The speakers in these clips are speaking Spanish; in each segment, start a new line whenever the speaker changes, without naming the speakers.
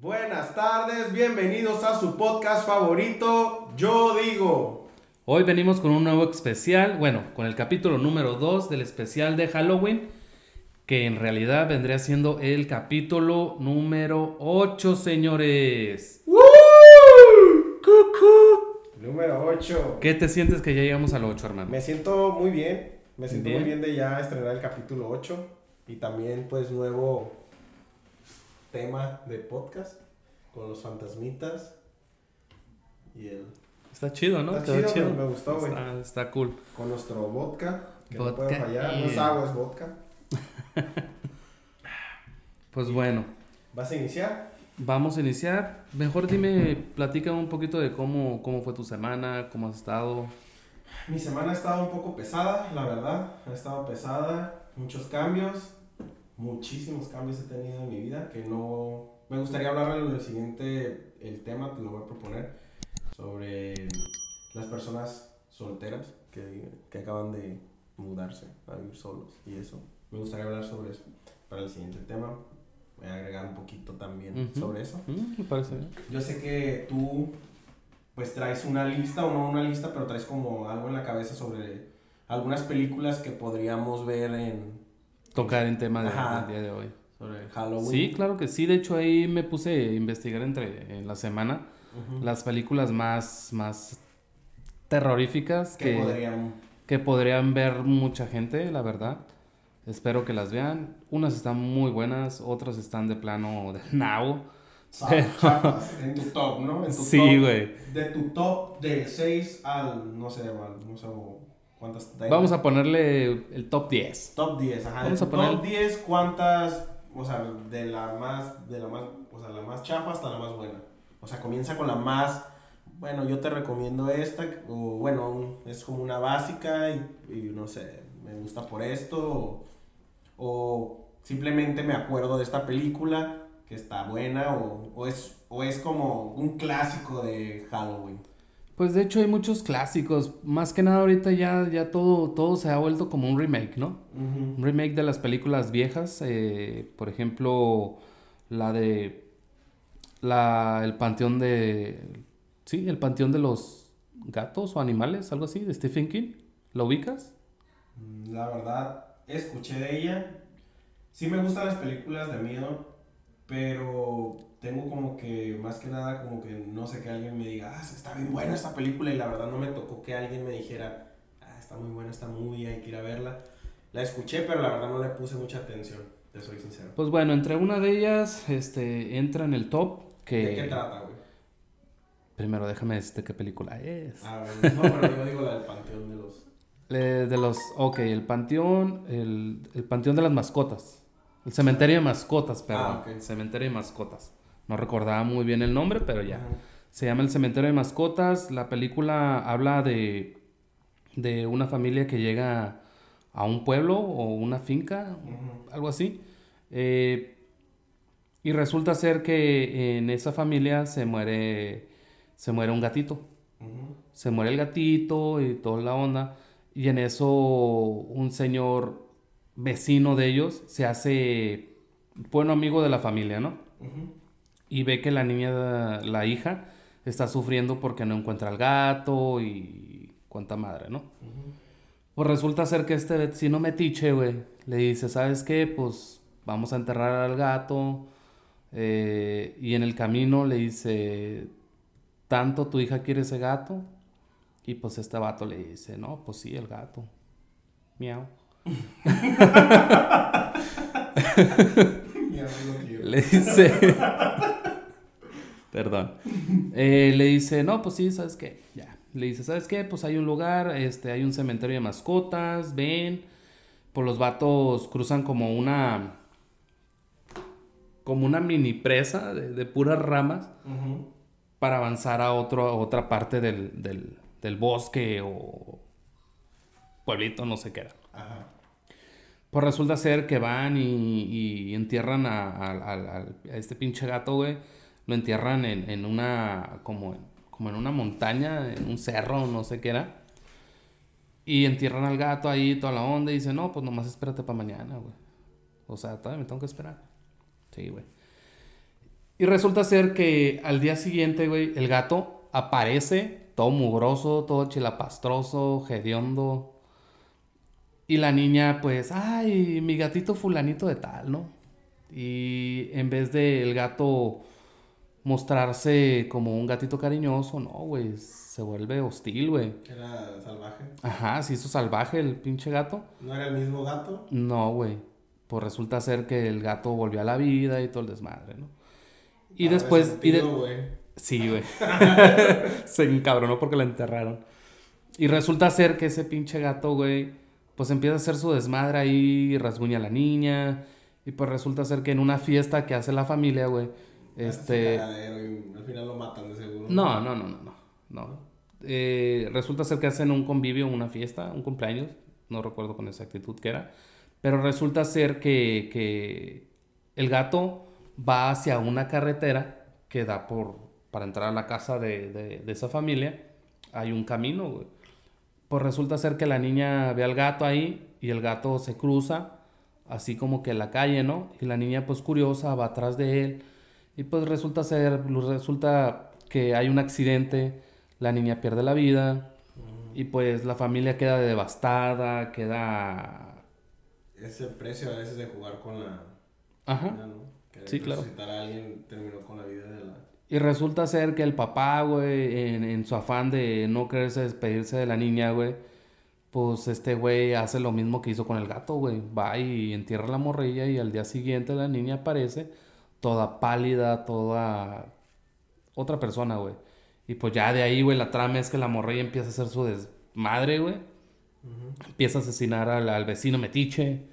Buenas tardes, bienvenidos a su podcast favorito, Yo Digo.
Hoy venimos con un nuevo especial, bueno, con el capítulo número 2 del especial de Halloween, que en realidad vendría siendo el capítulo número 8, señores.
Número 8.
¿Qué te sientes que ya llegamos al 8, hermano?
Me siento muy bien, me siento
Bien.
muy bien de ya estrenar el capítulo 8 y también pues nuevo tema de podcast con los fantasmitas y el
Está chido, ¿no?
Está chido, me gustó, güey.
Está, está cool.
con nuestro vodka, que no puede fallar, no es agua, es vodka.
Pues bueno,
¿Vas a iniciar?
vamos a iniciar. Mejor dime, platícame un poquito de cómo, cómo fue tu semana, cómo has estado.
Mi semana ha estado un poco pesada, la verdad. Ha estado pesada, muchos cambios, muchísimos cambios he tenido en mi vida que no... Me gustaría hablar en el siguiente, el tema, te lo voy a proponer, sobre las personas solteras que, que acaban de mudarse a vivir solos y eso. Me gustaría hablar sobre eso para el siguiente tema. Voy a agregar un poquito también sobre eso.
Me parece bien.
Yo sé que tú pues traes una lista o no una lista, pero traes como algo en la cabeza sobre algunas películas que podríamos ver en
Tocar en tema de- del día de hoy.
sobre Halloween.
Sí, claro que sí. De hecho, ahí me puse a investigar entre en la semana las películas más, más terroríficas
que podrían
que podrían ver mucha gente, la verdad. Espero que las vean. Unas están muy buenas, otras están de plano de
chapas en tu top, ¿no? En tu
Sí, güey.
De tu top del 6 al no sé, al, no sé cuántas
Vamos a ponerle el top 10.
top 10, ajá.
Vamos a poner-
top 10 cuántas, o sea, de la más de la más, o sea, la más chafa hasta la más buena. O sea, comienza con la más bueno, yo te recomiendo esta, o bueno, es como una básica y, y no sé, me gusta por esto, o, o simplemente me acuerdo de esta película que está buena, o, o es, o es como un clásico de Halloween.
Pues de hecho hay muchos clásicos. Más que nada ahorita ya, ya todo, todo se ha vuelto como un remake, ¿no? Un remake de las películas viejas. eh, por ejemplo, la de. La, el panteón de. Sí, el panteón de los gatos o animales, algo así, de Stephen King. ¿Lo ubicas?
Mm, La verdad, escuché de ella. Sí me gustan las películas de miedo, pero tengo como que, más que nada, como que no sé que alguien me diga, ah, está bien buena esta película, y la verdad no me tocó que alguien me dijera, ah, está muy buena esta movie, hay que ir a verla. La escuché, pero la verdad no le puse mucha atención, te soy sincero.
Pues bueno, entre una de ellas este, entra en el top. Que...
¿De qué trata, güey?
Primero déjame decirte qué película es.
Ah, bueno, no, pero yo digo la del Panteón de los...
Eh, de los, ok, el panteón, el, el panteón de las mascotas. El cementerio de mascotas, perdón.
Ah, ok.
El cementerio de mascotas. No recordaba muy bien el nombre, pero ya. Se llama El cementerio de mascotas. La película habla de, de una familia que llega a un pueblo o una finca, algo así. Eh, y resulta ser que en esa familia se muere, se muere un gatito se muere el gatito y toda la onda. Y en eso un señor vecino de ellos se hace bueno amigo de la familia, ¿no? Y ve que la niña, la hija, está sufriendo porque no encuentra al gato y cuánta madre, ¿no? Pues resulta ser que este vecino metiche, güey, le dice, ¿sabes qué? Pues vamos a enterrar al gato. eh, y en el camino le dice, ¿tanto tu hija quiere ese gato? Y pues este vato le dice, no, pues sí, el gato. Miau. Le dice... Perdón. Eh, le dice, no, pues sí, ¿sabes qué? Ya. Le dice, ¿sabes qué? Pues hay un lugar, este, hay un cementerio de mascotas, ven. Pues los vatos cruzan como una... Como una mini presa de, de puras ramas para avanzar a, otro, a otra parte del, del, del bosque o pueblito, no sé qué era.
Ajá.
Pues resulta ser que van y, y entierran a, a- a- a este pinche gato, güey. Lo entierran en, en una, como, en- como en una montaña, en un cerro, no sé qué era. Y entierran al gato ahí, toda la onda, y dicen, no, pues nomás espérate para mañana, güey. O sea, todavía me tengo que esperar. Sí, güey. Y resulta ser que al día siguiente, güey, el gato aparece todo mugroso, todo chilapastroso, hediondo. Y la niña, pues, ay, mi gatito fulanito de tal, ¿no? Y en vez de el gato mostrarse como un gatito cariñoso, no, güey, se vuelve hostil, güey.
Era salvaje.
Ajá, se hizo salvaje el pinche gato.
¿No era el mismo gato?
No, güey. Pues resulta ser que el gato volvió a la vida y todo el desmadre, ¿no? Y
Ah,
después... y de-. Sí, güey. se encabronó porque la enterraron. Y resulta ser que ese pinche gato, güey, pues empieza a hacer su desmadre ahí, rasguña a la niña. Y pues resulta ser que en una fiesta que hace la familia, güey, este...
y al final lo matan de seguro.
No, no, no, no, no. no. Eh, resulta ser que hacen un convivio, una fiesta, un cumpleaños. No recuerdo con exactitud qué era. Pero resulta ser que, que el gato va hacia una carretera que da por, para entrar a la casa de, de- de esa familia. Hay un camino, güey. Pues resulta ser que la niña ve al gato ahí y el gato se cruza, así como que en la calle, ¿no? Y la niña, pues curiosa, va atrás de él. Y pues resulta ser, resulta que hay un accidente, la niña pierde la vida y pues la familia queda devastada, queda...
Ese precio a veces de jugar con la
Ajá.
¿no?
Sí, claro.
resucitar a alguien terminó con la vida de la...
Y resulta ser que el papá, güey, en, en su afán de no quererse despedirse de la niña, güey, pues este güey hace lo mismo que hizo con el gato, güey. Va y entierra la morrilla y al día siguiente la niña aparece toda pálida, toda otra persona, güey. Y pues ya de ahí, güey, la trama es que la morrilla empieza a hacer su desmadre, güey. Empieza a asesinar al, al vecino metiche.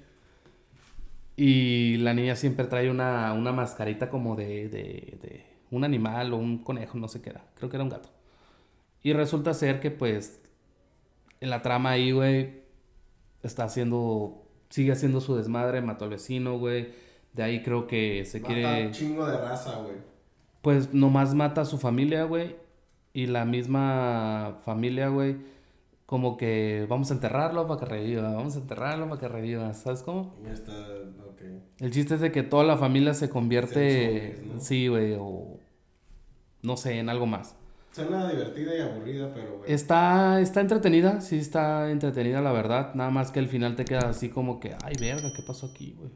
Y la niña siempre trae una, una mascarita como de, de, de un animal o un conejo, no sé qué era. Creo que era un gato. Y resulta ser que, pues, en la trama ahí, güey, está haciendo, sigue haciendo su desmadre, mató al vecino, güey. De ahí creo que se
Mata
quiere,
un chingo de raza, güey.
pues, nomás mata a su familia, güey. Y la misma familia, güey, como que vamos a enterrarlo para que reviva, vamos a enterrarlo para que reviva, ¿sabes cómo?
Ya está, ok.
El chiste es de que toda la familia se convierte,
zombies, ¿no?
sí, güey, o no sé, en algo más.
Suena divertida y aburrida, pero, güey.
Está, está entretenida, sí está entretenida, la verdad. Nada más que al final te queda así como que, ay, verga, ¿qué pasó aquí, güey?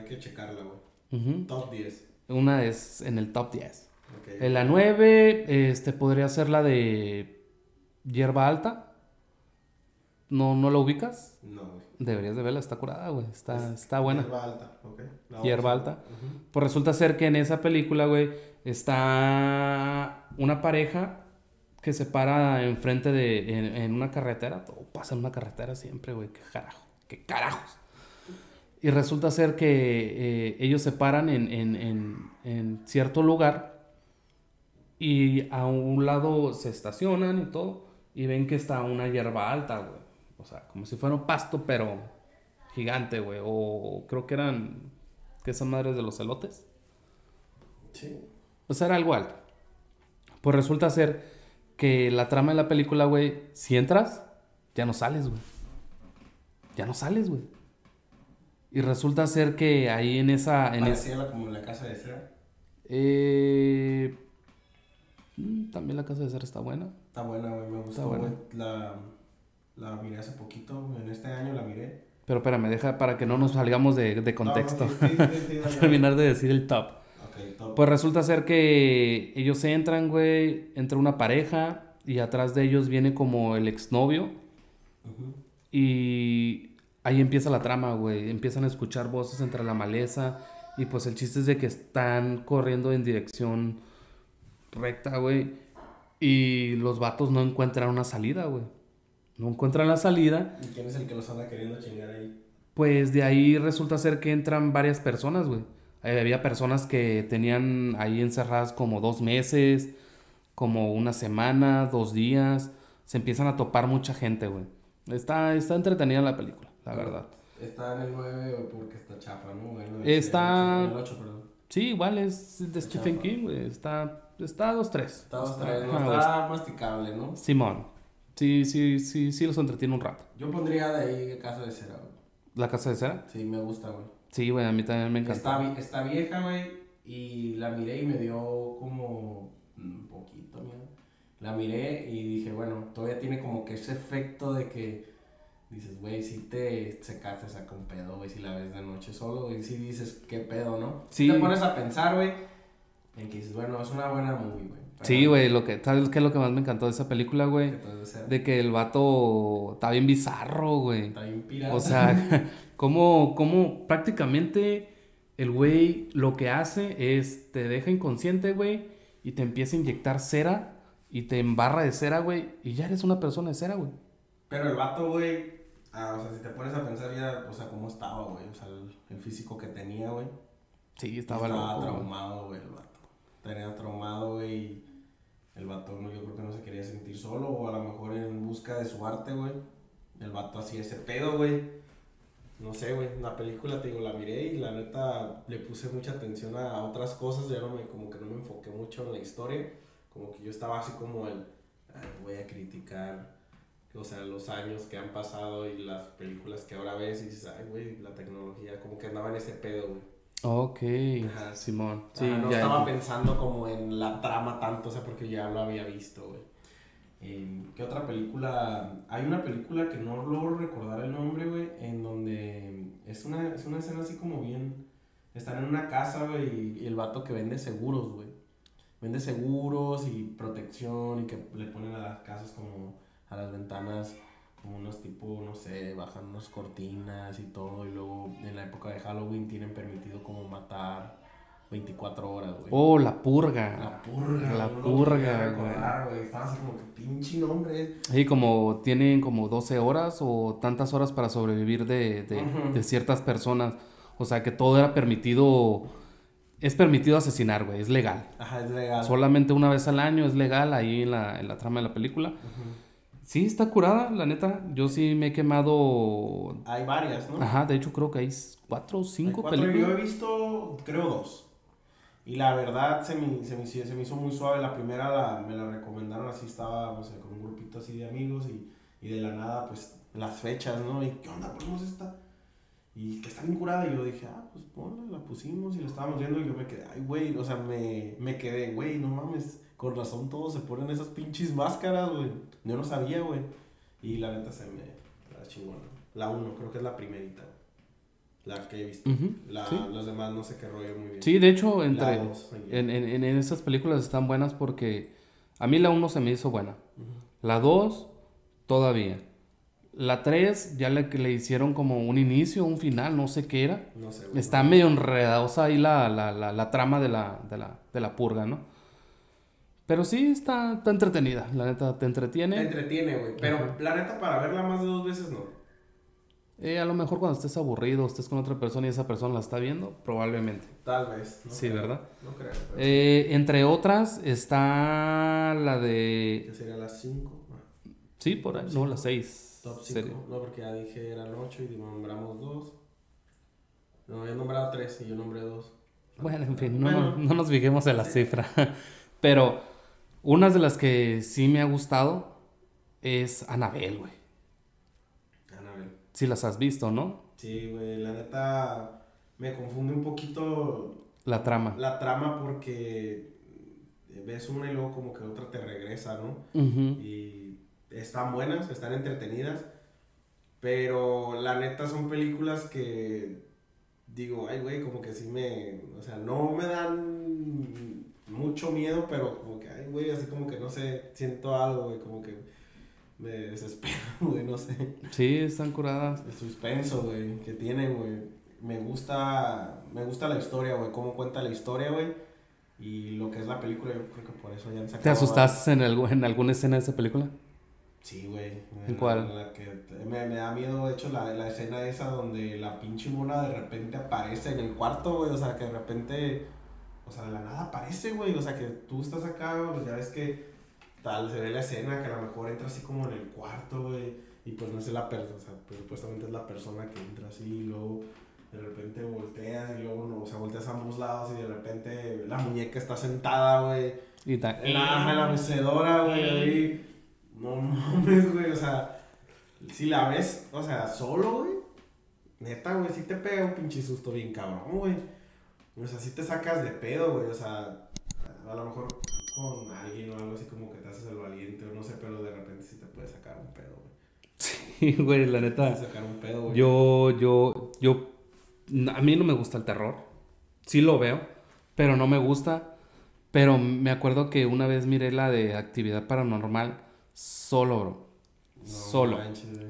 Hay que checarla, güey. Top 10.
Una es en el top 10.
Ok.
En la 9, este, podría ser la de Hierba Alta. ¿No, no la ubicas?
No, güey.
Deberías de verla, está curada, güey. Está, está buena.
Hierba alta, ok. La
Hierba alta.
Ujú.
Pues resulta ser que en esa película, güey, está una pareja que se para enfrente de, en, en una carretera. Todo pasa en una carretera siempre, güey. ¿Qué carajo? ¿Qué carajos? Y resulta ser que eh, ellos se paran en, en, en, en cierto lugar y a un lado se estacionan y todo y ven que está una hierba alta, güey. O sea, como si fuera un pasto, pero gigante, güey. O creo que eran, que esas madres de los elotes.
Sí.
O sea, era algo alto. Pues resulta ser que la trama de la película, güey, si entras, ya no sales, güey. Ya no sales, güey. Y resulta ser que ahí en esa... En es-
como la casa de cera.
eh, mm, también la casa de ser está buena.
Está buena, güey. Me gustó,
buena.
La, la miré hace poquito. En este año la miré.
Pero espérame, deja para que no nos salgamos de, de contexto.
No, sí, sí, sí.
Terminar de decir el top.
Ok, top.
Pues resulta ser que ellos entran, güey, entra una pareja y atrás de ellos viene como el exnovio
Ujú.
y ahí empieza la trama, güey. Empiezan a escuchar voces entre la maleza y pues el chiste es de que están corriendo en dirección recta, güey. Y los vatos no encuentran una salida, güey. No encuentran la salida.
¿Y quién es el que los anda queriendo chingar ahí?
Pues de ahí resulta ser que entran varias personas, güey. Eh, había personas que tenían ahí encerradas como dos meses, como una semana, dos días. Se empiezan a topar mucha gente, güey. Está, está entretenida la película, la verdad.
Está en el 9 porque está chafa, ¿no? Bueno,
Está-
En el 8, perdón.
Sí, igual es de Stephen
Chapa.
King, güey. Está, está dos, tres.
Está dos, tres, no
Ajá,
está masticable, ¿no?
Simón. Sí, sí, sí, sí los entretiene un rato.
Yo pondría de ahí Casa de Cera, güey.
La casa de cera.
Sí, me gusta, güey.
Sí, güey, a mí también me encantó.
Está, está vieja, güey, y la miré y me dio como un poquito miedo. La miré y dije, bueno, todavía tiene como que ese efecto de que dices, güey, si te secaste, saca un pedo, güey, si la ves de noche solo, y si dices, qué pedo, ¿no? Sí. Te pones a pensar, güey, en que dices, bueno, es una buena movie, güey.
Sí, güey, lo que, ¿sabes qué es lo que más me encantó de esa película, güey? De que el vato está bien bizarro, güey.
Está bien pirata.
O sea, como, como prácticamente el güey lo que hace es te deja inconsciente, güey, y te empieza a inyectar cera y te embarra de cera, güey, y ya eres una persona de cera, güey.
Pero el vato, güey, ah, o sea, si te pones a pensar ya, o sea, cómo estaba, güey, o sea, el, físico que tenía, güey.
Sí, estaba,
estaba traumado, güey, el vato. Tenía traumado, güey, el vato, no, yo creo que no se quería sentir solo, o a lo mejor en busca de su arte, güey. El vato hacía ese pedo, güey no sé, güey, la película, te digo, la miré y la neta le puse mucha atención a, otras cosas, ya no me, como que no me enfoqué mucho en la historia, como que yo estaba así como el, voy a criticar, o sea, los años que han pasado y las películas que ahora ves y dices, ay, güey, la tecnología, como que andaba en ese pedo, güey.
Ok, Simón.
Sí, no estaba pensando como en la trama tanto, o sea, porque ya lo había visto, güey. ¿Qué otra película? Hay una película que no logro recordar el nombre, güey, en donde es una, es una escena así como bien... Están en una casa, güey, y el vato que vende seguros, güey. Vende seguros y protección y que le ponen a las casas como a las ventanas como unos tipo, no sé, bajan unas cortinas y todo. Y luego en la época de Halloween tienen permitido como matar 24 horas, güey.
Oh, la purga.
La purga.
La purga,
güey. Estaba así como que pinche nombre.
Sí, como tienen como 12 horas o tantas horas para sobrevivir de, de, ciertas personas. O sea, que todo era permitido. Es permitido asesinar, güey. Es legal.
Ajá, es legal.
Solamente una vez al año es legal ahí en la, en la trama de la película. Sí, está curada, la neta. Yo sí me he quemado.
Hay varias, ¿no?
Ajá, de hecho creo que hay cuatro o cinco películas.
Yo he visto, creo, dos. Y la verdad se me, se me, se me hizo muy suave. La primera la, me la recomendaron así, estaba con un grupito así de amigos y, y, de la nada, pues las fechas, ¿no? Y ¿qué onda? Ponemos esta. Y que está bien curada. Y yo dije, ah, pues ponla, la pusimos y la estábamos viendo. Y yo me quedé, ay, güey, o sea, me, me quedé, güey, no mames. Con razón todos se ponen esas pinches máscaras, güey. Yo no sabía, güey. Y la neta se me. La chingona. La uno, creo que es la primerita, la que he visto. Los demás no sé qué rollo muy bien.
Sí, de hecho, entre, en, en, en, esas películas están buenas porque a mí la 1 se me hizo buena. La 2, todavía. La 3 ya le, le hicieron como un inicio, un final, no sé qué era.
No sé,
Está medio enredadosa ahí la, la, la, trama de la, de, la, de la purga, ¿no? Pero sí está, está entretenida, la neta, te entretiene.
Te entretiene, güey. Pero la neta, para verla más de dos veces no.
Eh, a lo mejor cuando estés aburrido, estés con otra persona y esa persona la está viendo, probablemente.
Tal vez.
sí, ¿verdad?
No creo.
Eh, entre otras está la de...
¿Qué sería las 5?
Sí, por ahí. No, las 6.
Top 5. No, porque ya dije eran 8 y nombramos 2. No, he nombrado 3 y yo nombré 2.
Bueno, en fin, no, no, nos fijemos en la cifra. Pero una de las que sí me ha gustado es Anabel, güey. Si las has visto, ¿no?
Sí, güey, la neta me confunde un poquito
la trama.
La trama porque ves una y luego como que otra te regresa, ¿no? Y están buenas, están entretenidas, pero la neta son películas que digo, ay, güey, como que sí me, o sea, no me dan mucho miedo, pero como que, ay, güey, así como que no sé, siento algo, güey, como que me desespero, güey, no sé.
Sí, están curadas.
El suspenso, güey, que tienen, güey. Me gusta, me gusta la historia, güey, cómo cuenta la historia, güey. Y lo que es la película, yo creo que por eso ya han sacado.
¿Te asustaste en, en alguna escena de esa película?
Sí, güey.
¿En cuál?
La que me, me, da miedo, de hecho, la, la escena esa donde la pinche mona de repente aparece en el cuarto, güey. O sea, que de repente, o sea, de la nada aparece, güey. O sea, que tú estás acá, pues ya ves que tal, se ve la escena que a lo mejor entra así como en el cuarto, güey, y pues no es la persona, o sea, pues supuestamente es la persona que entra así y luego de repente volteas y luego, no, o sea, volteas a ambos lados y de repente la muñeca está sentada, güey.
Y
En la, en la mecedora, güey, ahí. No mames, güey, o sea, si la ves, o sea, solo, güey, neta, güey, sí te pega un pinche susto bien cabrón, güey. O sea, sí te sacas de pedo, güey. O sea, a lo mejor con alguien o algo así como que te haces el valiente o no sé, pero de repente sí te puede sacar un pedo, güey.
Sí, güey, la neta.
Sacar un pedo, güey.
Yo, yo, yo, a mí no me gusta el terror. Sí lo veo, pero no me gusta. Pero me acuerdo que una vez miré la de actividad paranormal solo, bro. solo.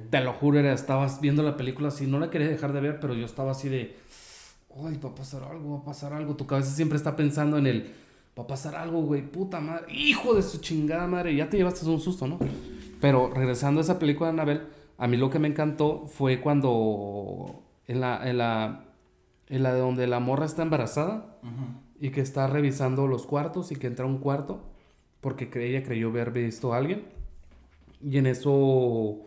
Te lo juro, era, estabas viendo la película así, no la quería dejar de ver, pero yo estaba así de, ay, va a pasar algo, va a pasar algo. Tu cabeza siempre está pensando en el, va a pasar algo, güey, puta madre, hijo de su chingada madre, ya te llevaste un susto, ¿no? Pero regresando a esa película de Anabel, a mí lo que me encantó fue cuando en la, en la, en la de donde la morra está embarazada y que está revisando los cuartos y que entra a un cuarto porque ella creyó haber visto a alguien y en eso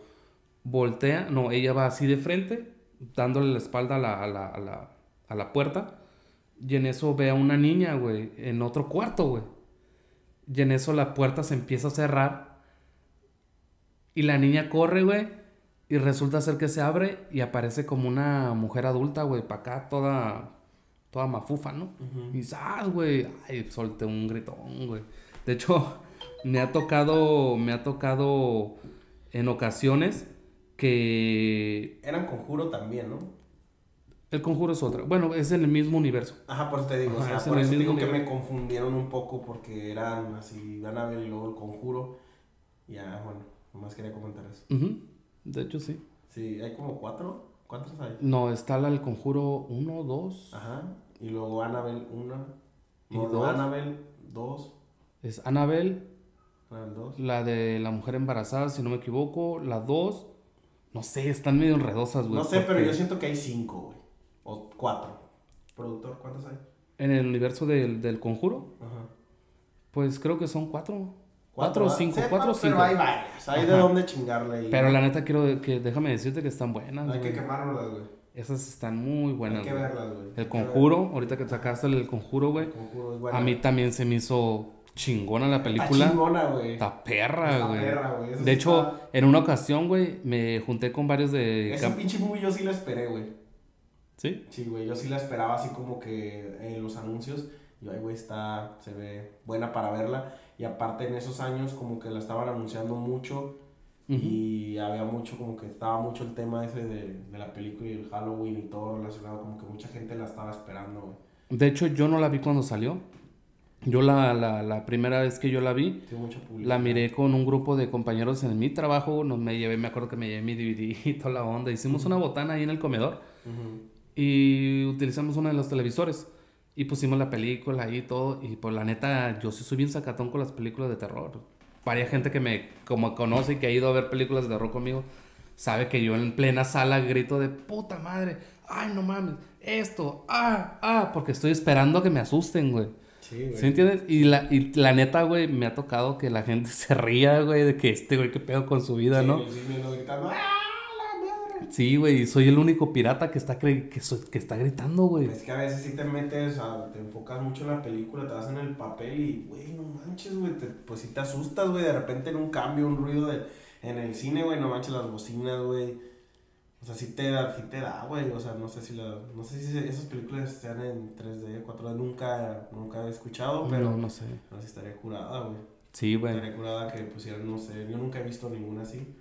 voltea, no, ella va así de frente, dándole la espalda a la, a la, a la, a la puerta y en eso ve a una niña, güey, en otro cuarto, güey. Y en eso la puerta se empieza a cerrar. Y la niña corre, güey. Y resulta ser que se abre y aparece como una mujer adulta, güey, para acá toda, toda mafufa, ¿no? Y ¡zas, güey! Ay, solté un gritón, güey. De hecho, me ha tocado, me ha tocado en ocasiones que...
Eran conjuro también, ¿no?
El conjuro es otra. Bueno, es en el mismo universo.
Ajá, por eso te digo. o sea, por eso digo que me confundieron un poco porque eran así, van a ver y luego el conjuro. Ya, bueno, nomás quería comentar eso.
De hecho, sí.
Sí, hay como cuatro. ¿Cuántos hay?
No, está la del conjuro uno, dos.
Ajá. Y luego Annabelle una. Y dos. Annabelle dos.
Es Annabelle. La de la mujer embarazada, si no me equivoco. La dos. No sé, están medio enredosas, güey.
No sé, pero yo siento que hay cinco, güey. O cuatro. Productor, ¿cuántos hay?
En el universo del, del conjuro. Ajá. Pues creo que son cuatro. Cuatro o cinco, cuatro o cinco.
Pero hay varias, hay de dónde chingarle.
pero la neta quiero que, déjame decirte que están buenas.
Hay que quemarlas, güey.
Esas están muy buenas.
Hay que verlas, güey.
El conjuro, ahorita que sacaste el conjuro, güey. A mí también se me hizo chingona la película.
Está chingona, güey.
Está perra, güey. perra, güey. De hecho, en una ocasión, güey, me junté con varios de...
Ese pinche movie yo sí la esperé, güey.
¿Sí?
Sí, güey, yo sí la esperaba así como que en los anuncios. Yo, ay, güey, está, se ve buena para verla. Y aparte en esos años como que la estaban anunciando mucho. Y había mucho, como que estaba mucho el tema ese de, de, la película y el Halloween y todo relacionado. Como que mucha gente la estaba esperando, güey.
De hecho, yo no la vi cuando salió. Yo la, la, la primera vez que yo la vi, la miré con un grupo de compañeros en mi trabajo. Nos, me llevé, me acuerdo que me llevé mi DVD y toda la onda. Hicimos una botana ahí en el comedor y utilizamos uno de los televisores y pusimos la película y todo. Y pues la neta, yo sí soy bien sacatón con las películas de terror. Varia gente que me como conoce y que ha ido a ver películas de terror conmigo, sabe que yo en plena sala grito de puta madre, ay no mames, esto, ah, ah, porque estoy esperando a que me asusten, güey. Sí, güey. ¿Sí entiendes? Y la, y la neta, güey, me ha tocado que la gente se ría, güey, de que este güey, qué pedo con su vida, ¿no? Sí, gritando, ¡ah! Sí, güey, soy el único pirata que está, que, que está gritando, güey.
Es que a veces sí te metes, o te enfocas mucho en la película, te vas en el papel y, güey, no manches, güey, pues sí te asustas, güey, de repente en un cambio, un ruido de, en el cine, güey, no manches las bocinas, güey. O sea, sí te da, sí te da, güey, o sea, no sé si la, no sé si esas películas sean en 3D, 4D, nunca, nunca he escuchado, pero... No, no sé. No sé si estaría curada, güey.
Sí, güey.
Estaría curada que pusieran, no sé, yo nunca he visto ninguna así.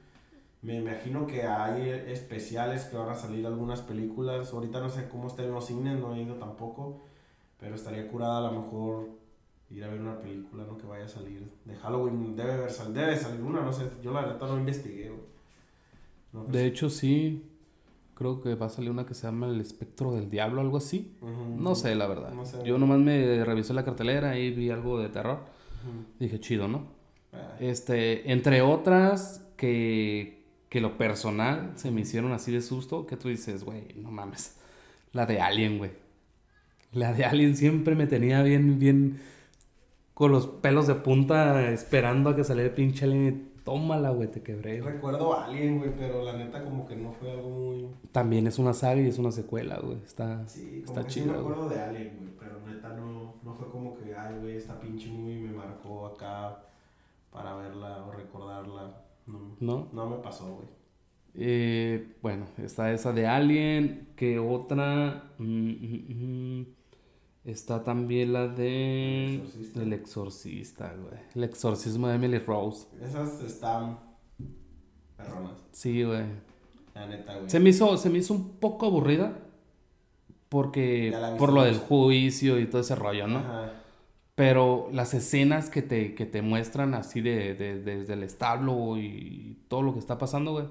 Me imagino que hay especiales que van a salir algunas películas. Ahorita no sé cómo estén los cines, no he ido tampoco. Pero estaría curada a lo mejor ir a ver una película, ¿no? Que vaya a salir de Halloween. Debe, haber debe salir una, no sé. Yo la verdad no investigué.
No, de hecho, sí. Creo que va a salir una que se llama El Espectro del Diablo, algo así. No sé, la verdad. Yo nomás me revisé la cartelera y vi algo de terror. Dije, chido, ¿no? Ah. Este, entre otras que que lo personal se me hicieron así de susto que tú dices, güey, no mames. La de Alien, güey. La de Alien siempre me tenía bien, bien con los pelos de punta esperando a que saliera el pinche Alien y tómala, güey, te quebré.
Recuerdo Alien, güey, pero la neta como que no fue algo muy...
También es una saga y es una secuela, güey. Está,
sí, como está que chido. Sí me acuerdo de Alien, güey, pero neta no, no fue como que, ay, güey, esta pinche movie me marcó acá para verla o recordarla. No, ¿No? me pasó, güey.
Eh, bueno, está esa de Alien. Que otra. Mm, mm, mm, está también la de. El exorcista, güey. El exorcismo de Emily Rose.
Esas están. Perronas.
Sí, güey.
La neta, güey.
Se me hizo, se me hizo un poco aburrida. Porque. Por lo del juicio y todo ese rollo, ¿no? Ajá. Pero las escenas que te, que te muestran así de, de, desde el establo y todo lo que está pasando, güey,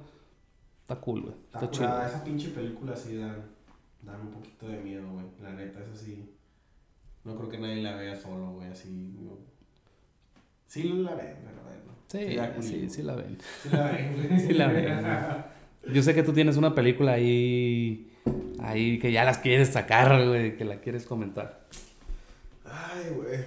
está cool, güey.
Está, chido. Esa pinche película sí dan, dan un poquito de miedo, güey. La neta, es así. No creo que nadie la vea solo, güey, así. Sí la ven, pero bueno.
Sí, sí, sí, la ven.
Sí la ven,
sí la ven. Yo sé que tú tienes una película ahí, ahí que ya las quieres sacar, güey, que la quieres comentar.
Ay, güey.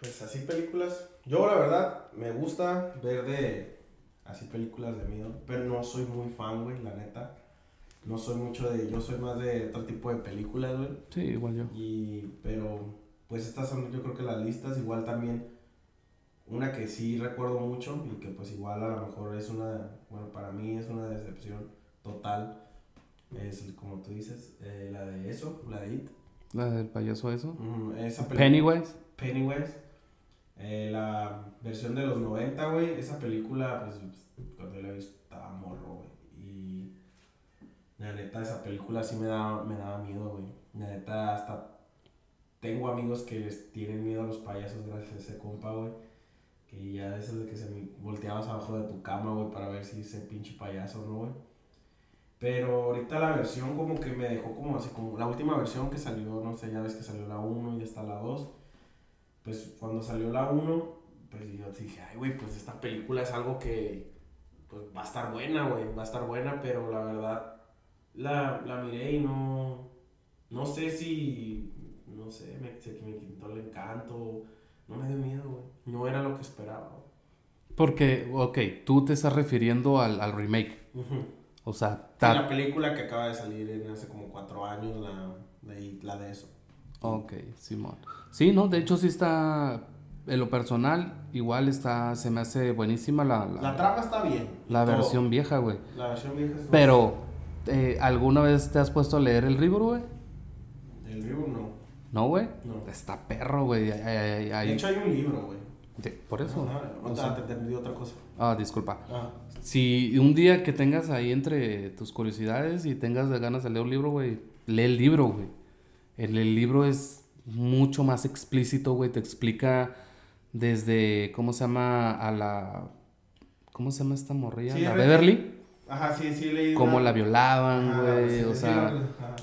Pues así películas. Yo la verdad me gusta ver de así películas de miedo, pero no soy muy fan, güey, la neta. No soy mucho de, yo soy más de otro tipo de películas, güey.
Sí, igual yo.
Y, pero, pues estas son yo creo que las listas, igual también, una que sí recuerdo mucho y que pues igual a lo mejor es una, bueno, para mí es una decepción total, es como tú dices, eh, la de eso, la de It.
La del payaso eso.
esa
Pennywise.
Pennywise. Eh, la versión de los 90, güey. Esa película, pues, cuando la he visto, estaba morro, güey. Y la neta, esa película sí me daba, me daba miedo, güey. La neta, hasta tengo amigos que les tienen miedo a los payasos gracias a ese compa, güey. Que ya de esas de que se volteabas abajo de tu cama, güey, para ver si ese pinche payaso, ¿no, güey? Pero ahorita la versión como que me dejó como así, como la última versión que salió, no sé, ya ves que salió la 1 y está la 2. Pues cuando salió la 1, pues yo dije, ay, güey, pues esta película es algo que pues va a estar buena, güey, va a estar buena, pero la verdad la, la miré y no, no sé si, no sé, me, me quitó el encanto, no me dio miedo, güey, no era lo que esperaba.
Porque, ok, tú te estás refiriendo al, al remake. O sea,
la película que acaba de salir en hace como cuatro años, la de, la de eso.
Ok, Simón. Sí, no, de hecho sí está, en lo personal, igual está, se me hace buenísima la...
La, trama está bien.
La versión vieja, güey.
La versión vieja
Pero, eh, ¿alguna vez te has puesto a leer el libro, güey?
El libro no.
¿No, güey?
No.
Está perro, güey.
De hecho hay un libro, güey.
Por eso.
no, te entendí otra cosa.
Ah, disculpa. Si un día que tengas ahí entre tus curiosidades y tengas ganas de leer un libro, güey, lee el libro, güey. El, el, libro es mucho más explícito, güey. Te explica desde, ¿cómo se llama? A la... ¿Cómo se llama esta morrilla? ¿La Beverly?
Ajá, sí, sí, leí.
Cómo la violaban, güey. o sea,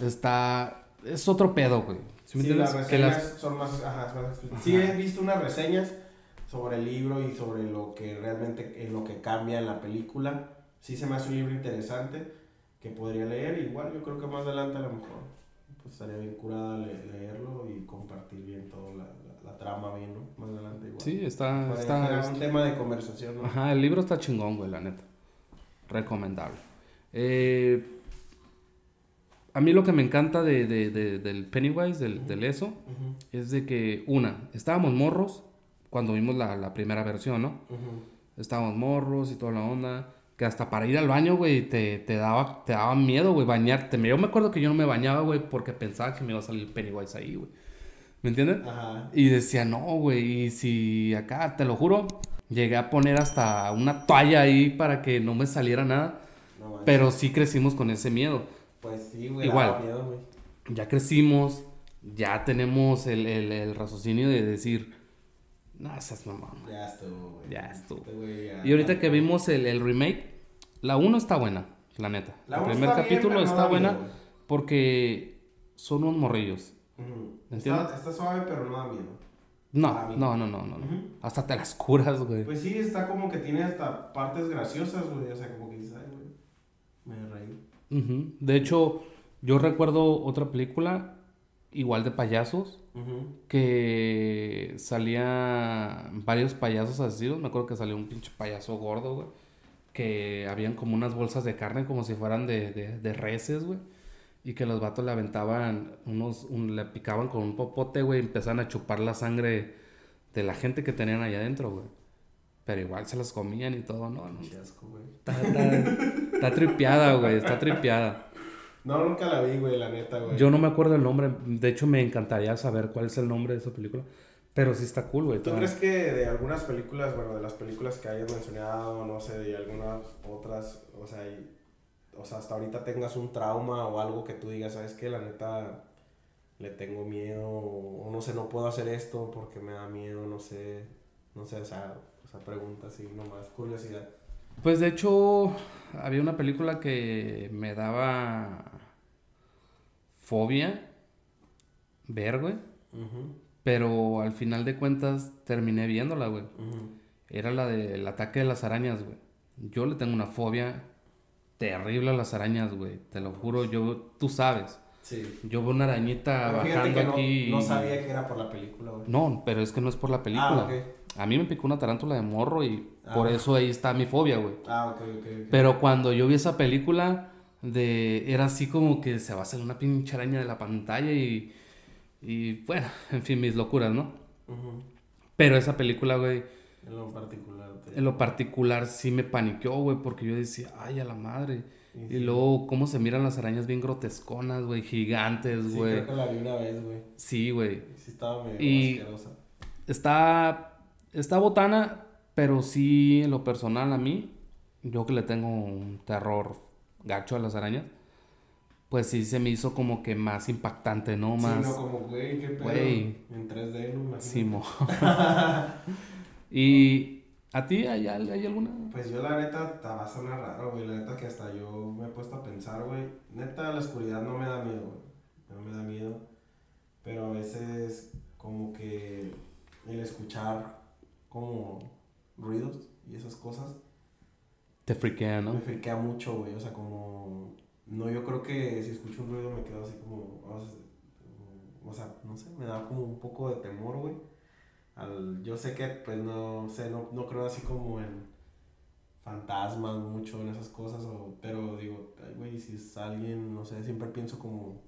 está... Es otro pedo, güey.
¿Sí, me las reseñas son más... Ajá, Sí, he visto unas reseñas sobre el libro y sobre lo que realmente, en lo que cambia en la película. Sí se me hace un libro interesante que podría leer. Igual yo creo que más adelante a lo mejor pues, estaría bien curada leerlo y compartir bien toda la, la, trama bien, ¿no? Más adelante igual.
Sí, está... está,
un tema de conversación, ¿no?
Ajá, el libro está chingón, güey, la neta. Recomendable. Eh, a mí lo que me encanta de, de, del Pennywise, del, del eso, es de que, una, estábamos morros cuando vimos la, la primera versión, ¿no? Estábamos morros y toda la onda. Que hasta para ir al baño, güey, te, te, daba, te daba miedo, güey, bañarte. Yo me acuerdo que yo no me bañaba, güey, porque pensaba que me iba a salir Pennywise ahí, güey. ¿Me entiendes? Ajá. Y decía, no, güey, y si acá, te lo juro, llegué a poner hasta una toalla ahí para que no me saliera nada. pero sí crecimos con ese miedo.
Pues sí, güey.
Igual. Ya crecimos, ya tenemos el, el, el raciocinio de decir, no, esas mamá.
Ya estuvo, güey.
Ya estuvo. Este y ahorita que vimos el, el, remake, la 1 está buena, la neta. el primer capítulo está buena porque son unos morrillos.
¿Entiendes? Está, suave, pero no da miedo.
No, no, no, no, no. Hasta te las curas, güey.
Pues sí, está como que tiene hasta partes graciosas, güey. O sea, como que dices, ay, güey, me reí.
De hecho, yo recuerdo otra película igual de payasos, que salía varios payasos asesinos. Me acuerdo que salió un pinche payaso gordo, güey. Que habían como unas bolsas de carne como si fueran de, de, reses, güey. Y que los vatos le aventaban unos, le picaban con un popote, güey, y empezaban a chupar la sangre de la gente que tenían allá adentro, güey. Pero igual se las comían y todo, ¿no? no.
güey.
Está, está, está tripeada, güey, está tripeada.
No, nunca la vi, güey, la neta, güey.
Yo no me acuerdo el nombre. De hecho, me encantaría saber cuál es el nombre de esa película. Pero sí está cool, güey.
¿Tú crees que de algunas películas, bueno, de las películas que hayas mencionado, no sé, de algunas otras, o sea, o sea, hasta ahorita tengas un trauma o algo que tú digas, ¿sabes qué? La neta, le tengo miedo, o no sé, no puedo hacer esto porque me da miedo, no sé, no sé, o sea, esa pregunta así, nomás, curiosidad.
Pues de hecho, había una película que me daba fobia ver, güey. Pero al final de cuentas terminé viéndola, güey. Era la del ataque de las arañas, güey. Yo le tengo una fobia terrible a las arañas, güey. Te lo juro, yo, tú sabes. Sí. Yo veo una arañita bajando aquí.
No, sabía que era por la película, güey.
No, pero es que no es por la película. Ah, a mí me picó una tarántula de morro y ah. por eso ahí está mi fobia, güey.
Ah, ok, ok.
Pero cuando yo vi esa película, de era así como que se va a hacer una pinche araña de la pantalla y y bueno, en fin, mis locuras, ¿no? Pero esa película, güey.
En lo particular.
En lo particular sí me paniqueó, güey, porque yo decía, ay, a la madre. Y luego, cómo se miran las arañas bien grotesconas, güey, gigantes, güey.
Sí, creo que la vi una vez, güey.
Sí, güey.
Sí, estaba medio
y Está, está botana, pero sí, en lo personal, a mí, yo que le tengo un terror gacho a las arañas pues sí se me hizo como que más impactante, ¿no? Más...
Sí, no, como, güey, qué pedo. En 3D, ¿no?
Simo. ¿Y a ti hay, hay, alguna?
Pues yo la neta, te va a sonar raro, güey. La neta que hasta yo me he puesto a pensar, güey. Neta, la oscuridad no me da miedo, güey. No me da miedo. Pero a veces como que el escuchar como ruidos y esas cosas.
Te friquea, ¿no?
Me friquea mucho, güey. O sea, como no, yo creo que si escucho un ruido me quedo así como, o sea, no sé, me da como un poco de temor, güey. Al, yo sé que, pues, no sé, no, no creo así como en fantasmas mucho, en esas cosas, o, pero digo, ay, güey, si es alguien, no sé, siempre pienso como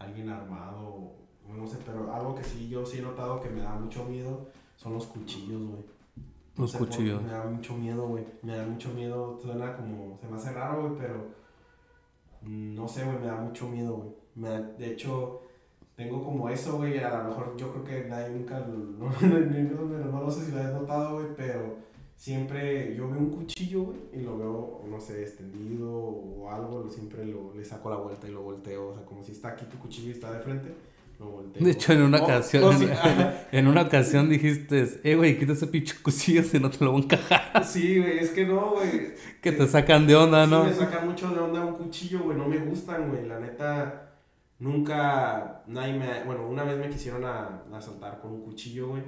alguien armado, no sé, pero algo que sí, yo sí he notado que me da mucho miedo son los cuchillos, güey.
Los cuchillos.
me da mucho miedo, güey. Me da mucho miedo, suena como, se me hace raro, güey, pero no sé, güey, me da mucho miedo, güey. de hecho, tengo como eso, güey, a lo mejor yo creo que nadie nunca, no, no, no sé si lo has notado, güey, pero siempre yo veo un cuchillo, güey, y lo veo, no sé, extendido o algo, siempre lo, le saco la vuelta y lo volteo, o sea, como si está aquí tu cuchillo y está de frente
de hecho, en una ocasión, en, una ocasión dijiste, eh, güey, quita ese pinche cuchillo si no te lo voy a encajar.
Sí, güey, es que no, güey.
Que te sacan de onda, ¿no?
me sacan mucho de onda un cuchillo, güey, no me gustan, güey. La neta, nunca, nadie me, bueno, una vez me quisieron a, asaltar con un cuchillo, güey.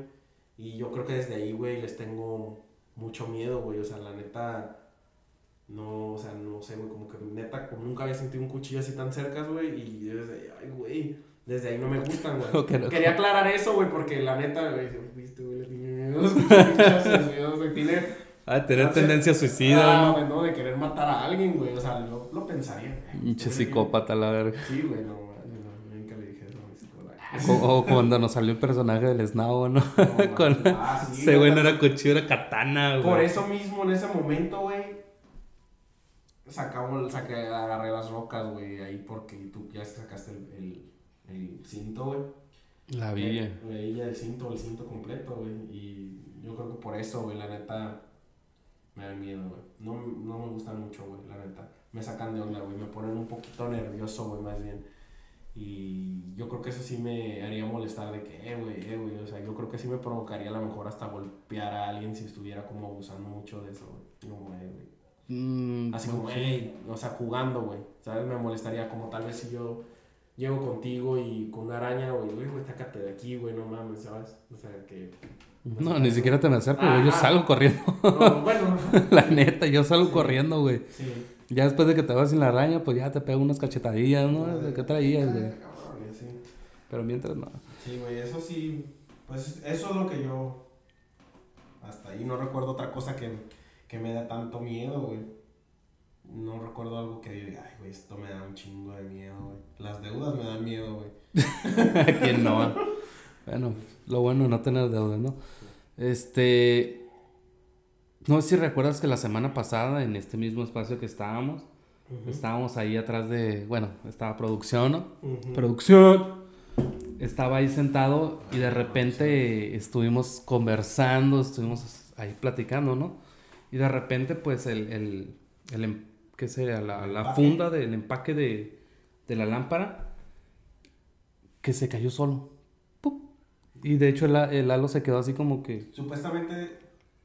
Y yo creo que desde ahí, güey, les tengo mucho miedo, güey. O sea, la neta, no, o sea, no sé, güey, como que neta, como nunca había sentido un cuchillo así tan cerca, güey. Y desde, ay, güey desde ahí no me gustan, güey. Quería aclarar eso, güey, porque la neta, güey, viste, güey, tiene...
Ah, tener tendencia suicida,
ah, ¿no? ¿no? De querer matar a alguien, güey, o sea, lo, lo pensaría.
Pinche psicópata, la verga.
Sí, güey, no, nunca le dije
eso O, cuando nos salió el personaje del Snao, ¿no? Con... Ah, sí, ese güey no era cuchillo, era katana, güey.
Por eso mismo, en ese momento, güey, sacamos, saqué, agarré las rocas, güey, ahí porque tú ya sacaste el el cinto, güey.
La villa.
La villa del cinto, el cinto completo, güey. Y yo creo que por eso, güey, la neta, me da miedo, güey. No, no me gustan mucho, güey, la neta. Me sacan de onda, güey. Me ponen un poquito nervioso, güey, más bien. Y yo creo que eso sí me haría molestar de que, eh, güey, eh, güey. O sea, yo creo que sí me provocaría a lo mejor hasta golpear a alguien si estuviera como abusando mucho de eso, güey. No, güey, güey. Mm, Así como, hey, o sea, jugando, güey. ¿Sabes? Me molestaría como tal vez si yo llego contigo y con una araña, güey, güey, sácate de aquí, güey, no mames, ¿sabes? O sea, que...
No, ni siquiera te me acerco, güey, yo salgo corriendo. No, bueno. la neta, yo salgo corriendo, güey. Sí. Ya después de que te vas sin la araña, pues ya te pego unas cachetadillas, ¿no? ¿De qué traías, güey? Sí. Pero mientras no.
Sí, güey, eso sí, pues eso es lo que yo... Hasta ahí no recuerdo otra cosa que, que me da tanto miedo, güey no recuerdo algo que diga, ay, güey, esto me da un chingo de miedo, güey. Las deudas me dan miedo, güey.
¿Quién no? Bueno, lo bueno es no tener deudas, ¿no? Este. No sé si recuerdas que la semana pasada, en este mismo espacio que estábamos, estábamos ahí atrás de, bueno, estaba producción, ¿no? Producción. Estaba ahí sentado y de repente estuvimos conversando, estuvimos ahí platicando, ¿no? Y de repente, pues, el, el, el em, ¿qué sería? La, la funda del empaque de, de la lámpara que se cayó solo. Y de hecho el, el halo se quedó así como que...
Supuestamente,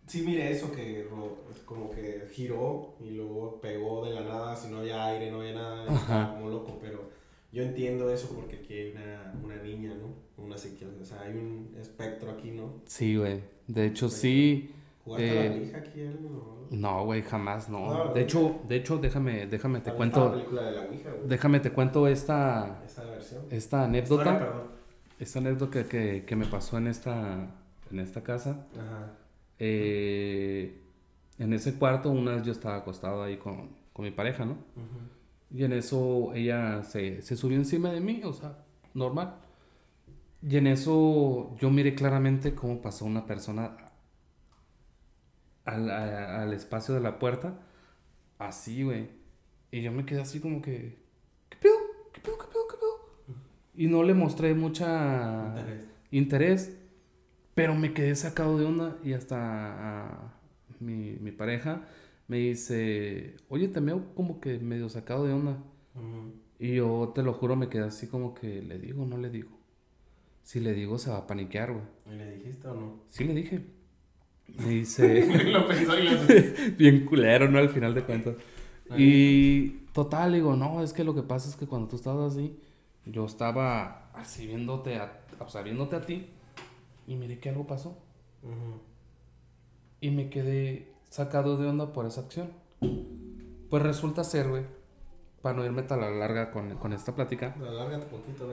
sí mire eso, que como que giró y luego pegó de la nada, si no había aire, no había nada, estaba como loco, pero yo entiendo eso porque aquí hay una, una niña, ¿no? Una psiquiatra, o sea, hay un espectro aquí, ¿no?
Sí, güey. De hecho, sí.
¿Jugaste a la Ouija aquí
No, güey, jamás, no. de hecho, de hecho, déjame, déjame te cuento. La película de la Ouija, güey. Déjame te cuento esta. Esta versión. Esta anécdota esta anécdota que, que, me pasó en esta, en esta casa. Ajá. Eh, en ese cuarto, una vez yo estaba acostado ahí con, con mi pareja, ¿no? Y en eso ella se, se, subió encima de mí, o sea, normal. Y en eso yo miré claramente cómo pasó una persona al, al espacio de la puerta, así, güey. Y yo me quedé así como que, ¿qué pedo? ¿Qué pedo? ¿Qué pedo? y no le mostré mucha interés. pero me quedé sacado de onda y hasta mi, mi, pareja me dice, oye, te veo como que medio sacado de onda. Y yo te lo juro, me quedé así como que le digo, no le digo. Si le digo, se va a paniquear, güey.
¿Y le dijiste o no?
Sí, le dije. Me dice. lo pensó Bien culero, ¿no? Al final de cuentas. Y total, digo, no, es que lo que pasa es que cuando tú estabas así, yo estaba así viéndote a, o sea, viéndote a ti y miré que algo pasó. Y me quedé sacado de onda por esa acción. Pues resulta ser, güey, para no irme tan a la larga con, con esta plática.
Alárgate poquito,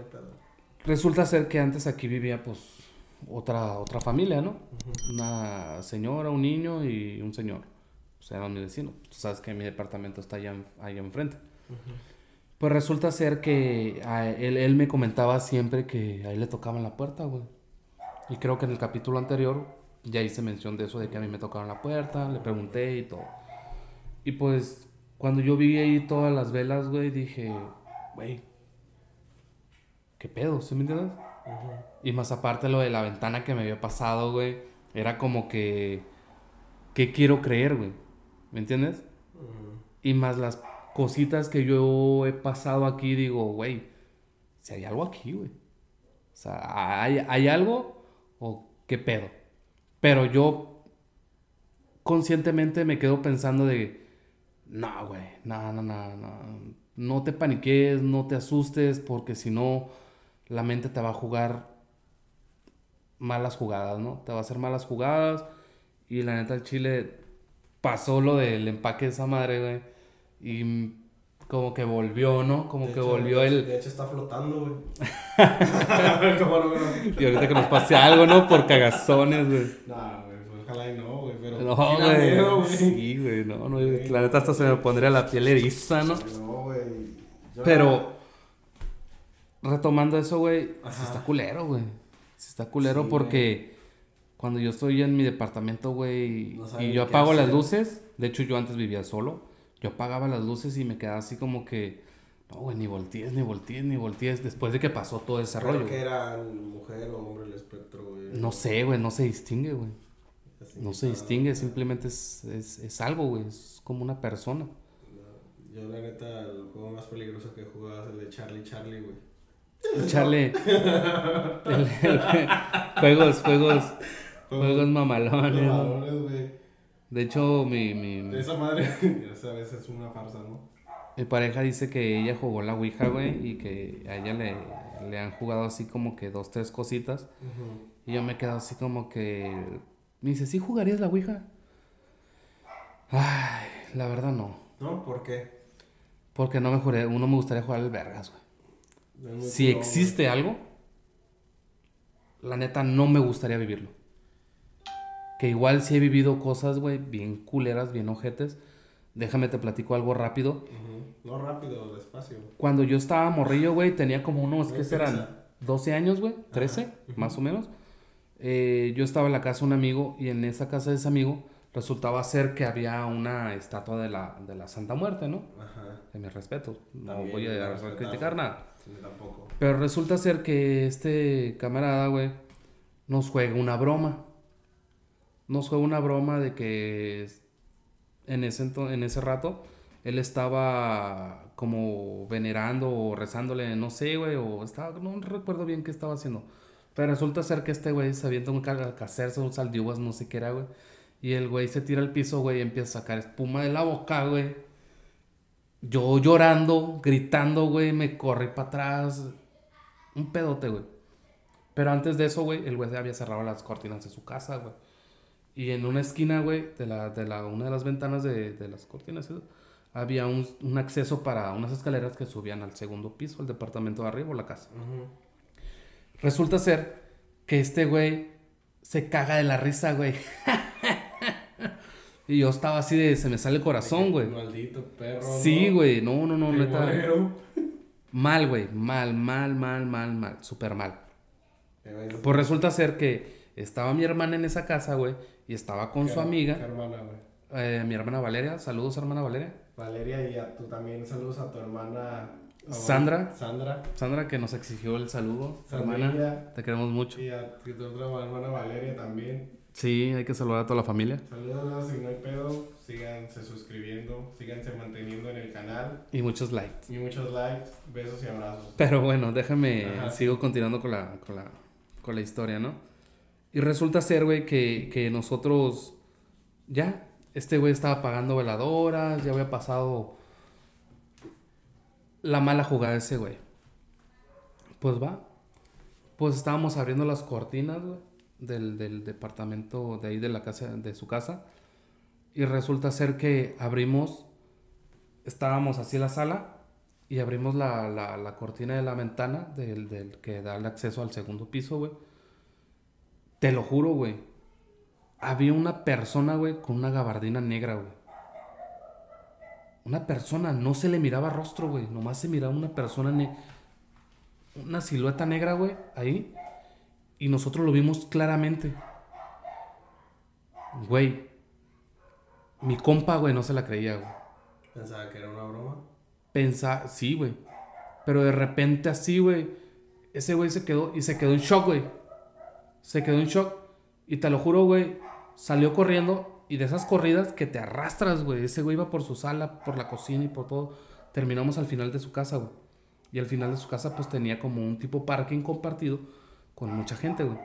Resulta ser que antes aquí vivía, pues, otra, otra familia, ¿no? Una señora, un niño y un señor. O sea, eran mi vecino. Tú sabes que mi departamento está allá, allá enfrente. Pues resulta ser que él, él, me comentaba siempre que a él le tocaban la puerta, güey. Y creo que en el capítulo anterior ya hice mención de eso, de que a mí me tocaban la puerta, le pregunté y todo. Y pues cuando yo vi ahí todas las velas, güey, dije, güey, ¿qué pedo? ¿Sí me entiendes? Y más aparte lo de la ventana que me había pasado, güey, era como que, ¿qué quiero creer, güey? ¿Me entiendes? Y más las cositas que yo he pasado aquí, digo, güey, si hay algo aquí, güey. O sea, ¿hay, ¿hay algo o qué pedo? Pero yo conscientemente me quedo pensando de, no, güey, no, no, no, no. No te paniques, no te asustes, porque si no, la mente te va a jugar malas jugadas, ¿no? Te va a hacer malas jugadas. Y la neta, el chile pasó lo del empaque de esa madre, güey y como que volvió, ¿no? Como que volvió el...
De hecho está flotando, güey.
y ahorita que nos pase algo, ¿no? Por cagazones, güey.
No, güey, pues ojalá y no, güey, pero... No, güey.
Sí, güey, no, no, la neta hasta se me pondría la piel eriza, ¿no? No, güey. Pero, retomando eso, güey, sí está culero, güey. Sí está culero porque cuando yo estoy en mi departamento, güey, y yo apago las luces, de hecho yo antes vivía solo yo apagaba las luces y me quedaba así como que, no, güey, ni voltees, ni voltees, ni voltees, después de que pasó todo ese rollo.
que era mujer o hombre el espectro, güey?
No sé, güey, no se distingue, güey. No se distingue, simplemente es, es, es algo, güey, es como una persona.
Yo, la neta, el juego más peligroso que jugaba es el de Charlie Charlie, güey.
Charlie. juegos, juegos, juegos mamalones. Mamalones, güey. De hecho, mi, mi...
Esa madre, esa vez es una farsa, ¿no?
Mi pareja dice que ella jugó la Ouija, güey, y que a ella le, le han jugado así como que dos, tres cositas. Y yo me quedo así como que... Me dice, ¿sí jugarías la Ouija? Ay, la verdad no.
¿No? ¿Por qué?
Porque no me juré, uno me gustaría jugar al vergas, güey. Si existe algo, la neta no me gustaría vivirlo. Que igual sí he vivido cosas, güey, bien culeras, bien ojetes. Déjame te platico algo rápido.
No rápido, despacio.
Cuando yo estaba morrillo, güey, tenía como unos, ¿qué serán? 12 años, güey, 13, más o menos. Eh, yo estaba en la casa de un amigo y en esa casa de ese amigo resultaba ser que había una estatua de la, de la Santa Muerte, ¿no? Ajá. De mi respeto. No voy a, criticar nada. tampoco. Pero resulta ser que este camarada, güey, nos juega una broma. Nos juega una broma de que en ese, en ese rato él estaba como venerando o rezándole, no sé, güey, o estaba, no recuerdo bien qué estaba haciendo. Pero resulta ser que este güey se avienta un cacerse, un sal no sé qué era, güey. Y el güey se tira al piso, güey, y empieza a sacar espuma de la boca, güey. Yo llorando, gritando, güey, me corrí para atrás. Un pedote, güey. Pero antes de eso, güey, el güey había cerrado las cortinas de su casa, güey. Y en una esquina, güey, de, la, de la, una de las ventanas de, de las cortinas, había un, un, acceso para unas escaleras que subían al segundo piso, al departamento de arriba o la casa. Resulta ser que este güey se caga de la risa, güey. y yo estaba así de, se me sale el corazón, güey.
Maldito perro.
Sí, güey, no, no, no, neta. Mal, güey, mal, mal, mal, mal, mal, súper mal. Pues resulta ser que estaba mi hermana en esa casa, güey, y estaba con su amiga.
¿Qué hermana, güey?
Eh, mi hermana Valeria, saludos hermana Valeria.
Valeria y a tú también saludos a tu hermana
Sandra.
Sandra.
Sandra que nos exigió el saludo. Hermana, te queremos mucho.
Y a tu otra hermana Valeria también.
Sí, hay que saludar a toda la familia.
Saludos, si no hay pedo, síganse suscribiendo, síganse manteniendo en el canal.
Y muchos likes.
Y muchos likes, besos y abrazos.
Pero bueno, déjame, sigo continuando con la, con la, con la historia, ¿no? Y resulta ser, güey, que, que nosotros, ya, este güey estaba pagando veladoras, ya había pasado la mala jugada de ese güey. Pues va. Pues estábamos abriendo las cortinas, güey, del, departamento de ahí de la casa, de su casa. Y resulta ser que abrimos, estábamos así en la sala y abrimos la, cortina de la ventana del, del, que da el acceso al segundo piso, güey. Te lo juro, güey. Había una persona, güey, con una gabardina negra, güey. Una persona, no se le miraba rostro, güey. Nomás se miraba una persona, una silueta negra, güey, ahí. Y nosotros lo vimos claramente. Güey. Mi compa, güey, no se la creía, güey.
Pensaba que era una broma.
Pensaba, sí, güey. Pero de repente así, güey. Ese güey se quedó y se quedó en shock, güey. Se quedó en shock. Y te lo juro, güey. Salió corriendo y de esas corridas que te arrastras, güey. Ese güey iba por su sala, por la cocina y por todo. Terminamos al final de su casa, güey. Y al final de su casa, pues tenía como un tipo parking compartido con mucha gente, güey.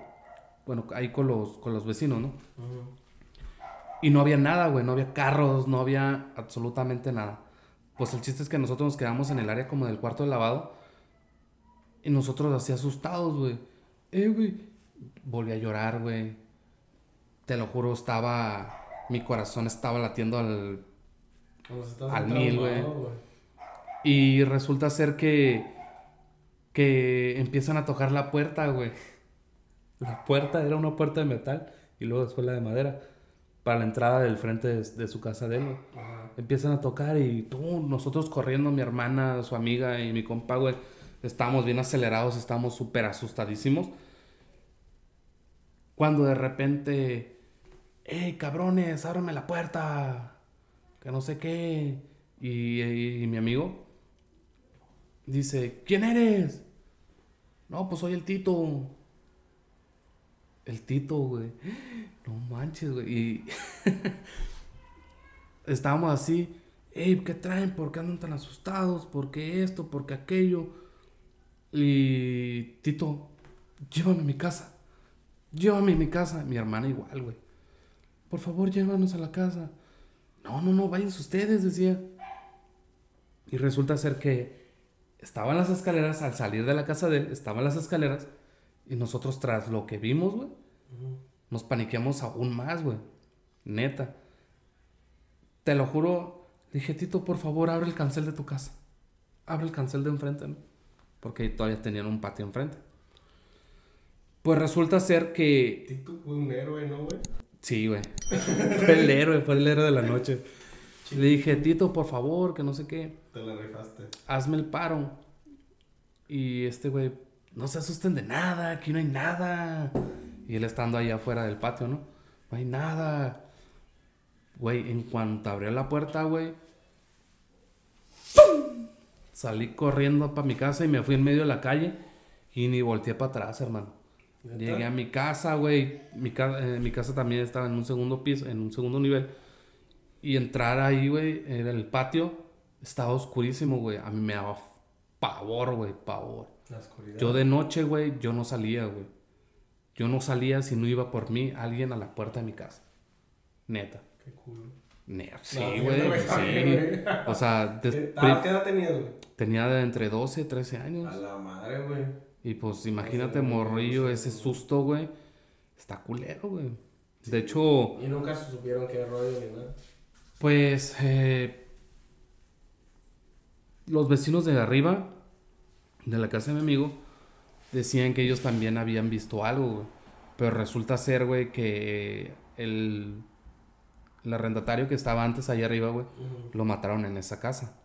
Bueno, ahí con los, con los vecinos, ¿no? Y no había nada, güey. No había carros, no había absolutamente nada. Pues el chiste es que nosotros nos quedamos en el área como del cuarto de lavado. Y nosotros así asustados, güey. Eh, güey. Volví a llorar, güey. Te lo juro, estaba mi corazón estaba latiendo al, al mil, güey. Y resulta ser que, que empiezan a tocar la puerta, güey. La puerta era una puerta de metal y luego después la de madera. Para la entrada del frente de, su casa de él, güey. Empiezan a tocar y tú, nosotros corriendo, mi hermana, su amiga y mi compa, güey. Estábamos bien acelerados, estábamos súper asustadísimos. Cuando de repente ¡Ey, cabrones, ábrame la puerta! Que no sé qué. Y, mi amigo dice, ¿quién eres? No, pues soy el Tito. El Tito, güey. No manches, güey. Y estábamos así. Ey, ¿qué traen? ¿Por qué andan tan asustados? ¿Por qué esto? ¿Por qué aquello? Y Tito, llévame a mi casa. Llévame a mi casa. Mi hermana igual, güey por favor, llévanos a la casa. No, no, no, váyanse ustedes, decía. Y resulta ser que estaban las escaleras, al salir de la casa de él, estaban las escaleras, y nosotros tras lo que vimos, güey, nos paniqueamos aún más, güey. Neta. Te lo juro, dije, Tito, por favor, abre el cancel de tu casa. Abre el cancel de enfrente, ¿no? Porque todavía tenían un patio enfrente. Pues resulta ser que...
Tito fue un héroe, ¿no, güey?
Sí, güey. fue el héroe, fue el héroe de la noche. Le dije, Tito, por favor, que no sé qué.
Te la rifaste.
Hazme el paro. Y este güey, no se asusten de nada, aquí no hay nada. Y él estando ahí afuera del patio, ¿no? No hay nada. Güey, en cuanto abrió la puerta, güey. Salí corriendo para mi casa y me fui en medio de la calle y ni volteé para atrás, hermano. Llegué a mi casa, güey. Mi, eh, mi casa también estaba en un segundo piso, en un segundo nivel. Y entrar ahí, güey, en el patio, estaba oscurísimo, güey. A mí me daba pavor, güey, pavor. Yo de noche, güey, yo no salía, güey. Yo no salía si no iba por mí alguien a la puerta de mi casa. Neta. Qué cool. sí, güey. sí. O sea,
¿qué edad tenías, güey?
Tenía de entre 12 y 13 años.
A la madre, güey.
Y pues imagínate, morrillo, ese susto, güey. Está culero, güey. De hecho.
¿Y nunca supieron qué rollo ni nada?
Pues. Eh, los vecinos de arriba, de la casa de mi amigo, decían que ellos también habían visto algo, güey. Pero resulta ser, güey, que el, el arrendatario que estaba antes allá arriba, güey, lo mataron en esa casa.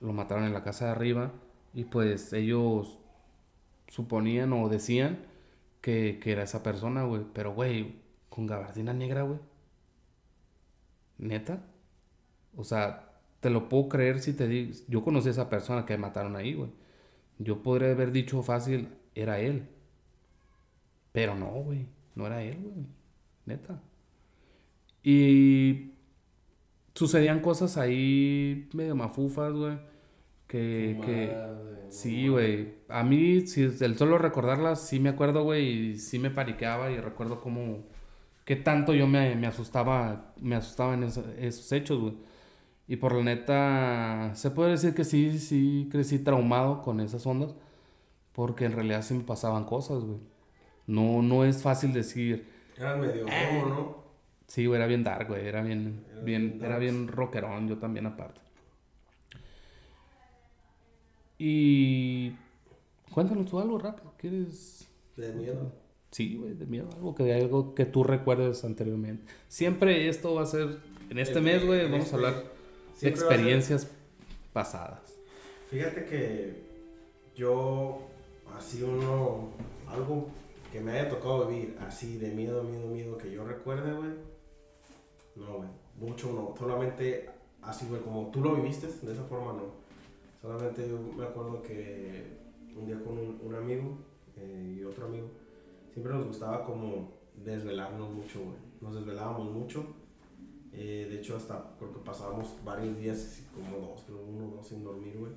Lo mataron en la casa de arriba. Y pues ellos suponían o decían que, que era esa persona, güey. Pero, güey, con gabardina negra, güey. ¿Neta? O sea, te lo puedo creer si te digo. Yo conocí a esa persona que mataron ahí, güey. Yo podría haber dicho fácil, era él. Pero no, güey. No era él, güey. Neta. Y sucedían cosas ahí medio mafufas, güey. Que, que sí, güey. A mí, si el solo recordarlas, sí me acuerdo, güey, y sí me pariqueaba y recuerdo cómo, qué tanto yo me, me asustaba, me asustaba en esos hechos, güey. Y por la neta, se puede decir que sí, sí crecí traumado con esas ondas, porque en realidad sí me pasaban cosas, güey. No, no es fácil decir.
Era medio eh, ¿no?
Sí, güey, era bien dark, güey. Era bien, era bien, era bien rockerón, yo también aparte. Y. Cuéntanos tú algo rápido. ¿Quieres.?
De miedo.
Sí, güey, de miedo. Algo que, algo que tú recuerdes anteriormente. Siempre esto va a ser. En este mes, güey, vamos a este hablar de experiencias pasadas.
Fíjate que yo. Así uno. Algo que me haya tocado vivir así de miedo, miedo, miedo que yo recuerde, güey. No, güey. Mucho no. Solamente así, güey, como tú lo viviste, de esa forma no. Solamente yo me acuerdo que un día con un, amigo eh, y otro amigo, siempre nos gustaba como desvelarnos mucho, güey. Nos desvelábamos mucho. Eh, de hecho, hasta creo que pasábamos varios días, como dos, pero uno, dos sin dormir, güey.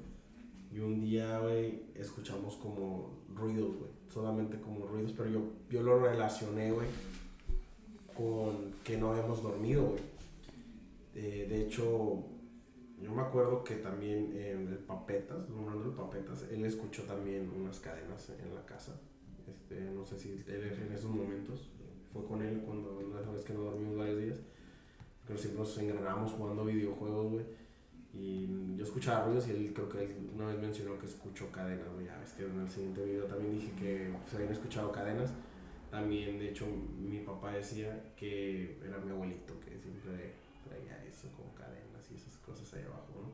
Y un día, güey, escuchamos como ruidos, güey. Solamente como ruidos, pero yo, yo lo relacioné, güey, con que no habíamos dormido, güey. Eh, de hecho, yo me acuerdo que también en el Papetas, nombrando el Papetas, él escuchó también unas cadenas en la casa. Este, no sé si él en esos momentos fue con él cuando una vez que no dormimos varios días. Pero siempre nos engranamos jugando videojuegos, güey. Y yo escuchaba ruidos y él creo que él una vez mencionó que escuchó cadenas, güey. Ya que en el siguiente video también dije que se habían escuchado cadenas. También, de hecho, mi papá decía que era mi abuelito que siempre traía eso como cadenas y esas cosas ahí abajo, ¿no?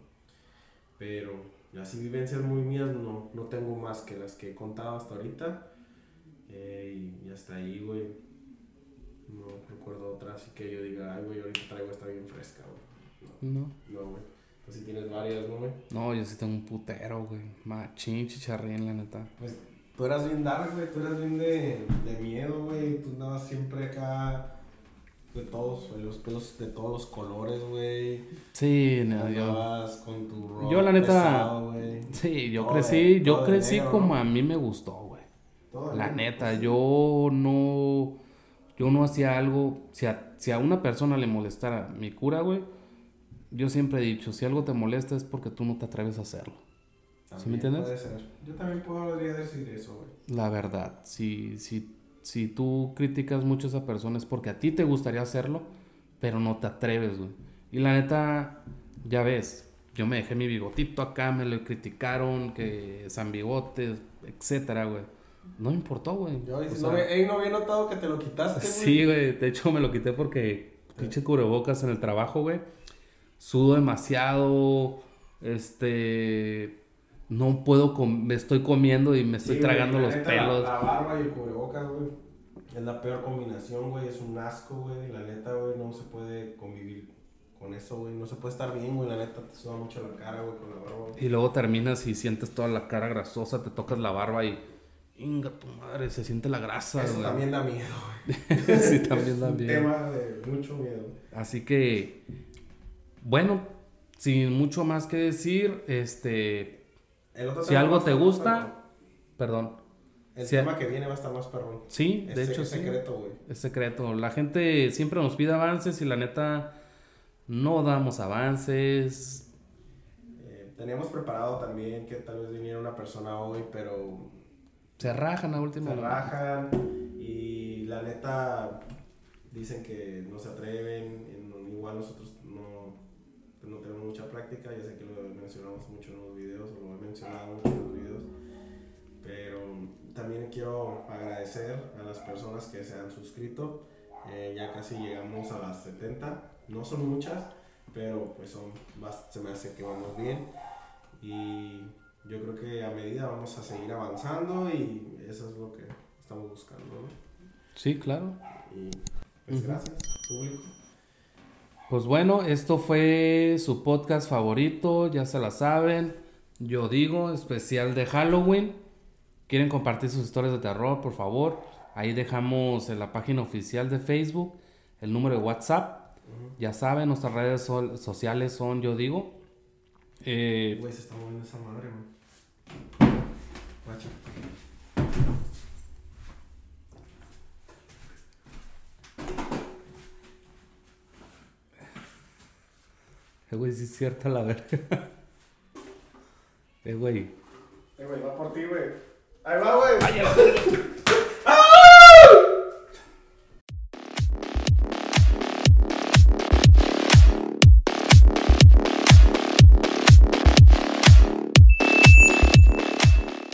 Pero así vivencias muy mías no, no tengo más que las que he contado hasta ahorita. Eh, y, hasta ahí, güey. No recuerdo otra, así que yo diga, ay, güey, ahorita traigo esta bien fresca, güey. No. No, güey. Si tienes varias, ¿no, güey?
No, yo sí tengo un putero, güey. Machín, chicharrín, la neta.
Pues tú eras bien dark, güey. Tú eras bien de, de miedo, güey. Tú andabas siempre acá de todos, los pelos de todos los colores, güey.
Sí,
no, yo. con tu rock
Yo, la neta. sí, yo crecí, yo crecí como a mí me gustó, La neta, yo no. Yo no hacía algo. Si a, si a una persona le molestara mi cura, güey yo siempre he dicho, si algo te molesta es porque tú no te atreves a hacerlo.
¿Sí me entiendes? Puede ser. Yo también podría decir eso, güey.
La verdad, si, si, si tú criticas mucho a esa persona es porque a ti te gustaría hacerlo, pero no te atreves, güey. Y la neta, ya ves, yo me dejé mi bigotito acá, me lo criticaron, que San Bigotes, etcétera, güey. No me importó, güey.
Yo no, no había notado que te lo quitaste, güey.
Sí, güey. De hecho, me lo quité porque pinche cubrebocas en el trabajo, güey sudo demasiado, este, no puedo, me estoy comiendo y me estoy tragando los pelos.
La, barba y el cubrebocas, güey. Es la peor combinación, güey. Es un asco, güey. La neta, güey, no se puede convivir con eso, güey. No se puede estar bien, güey. La neta, te suda mucho la cara, güey, con la barba.
Y luego terminas y sientes toda la cara grasosa, te tocas la barba y... Inga tu madre, se siente la grasa.
Eso también da miedo,
sí, también da
miedo. Un tema de mucho miedo.
Así que, bueno, sin mucho más que decir, este... si algo te gusta, perdón.
El tema que viene va a estar más perrón.
Sí, de hecho
es secreto, güey.
Es secreto. La gente siempre nos pide avances y la neta no damos avances.
Eh, teníamos preparado también que tal vez viniera una persona hoy, pero...
Se rajan a última
Se rajan y la neta dicen que no se atreven. Igual nosotros no, pues no tenemos mucha práctica. Ya sé que lo mencionamos mucho en los videos, o lo he mencionado mucho en los videos. Pero también quiero agradecer a las personas que se han suscrito. Eh, ya casi llegamos a las 70 no son muchas, pero pues son, se me hace que vamos bien. Y yo creo que a medida vamos a seguir avanzando y eso es lo que estamos buscando. ¿no?
Sí, claro.
Y pues gracias, público.
Pues bueno, esto fue su podcast favorito, ya se la saben. Yo digo, especial de Halloween. ¿Quieren compartir sus historias de terror? Por favor. Ahí dejamos en la página oficial de Facebook el número de WhatsApp ya saben, nuestras redes sociales son, yo digo.
Eh, está moviendo esa madre, güey.
Eh, güey, sí es cierta la verga. eh, güey.
Eh, güey, va por ti, güey. Ahí va, güey.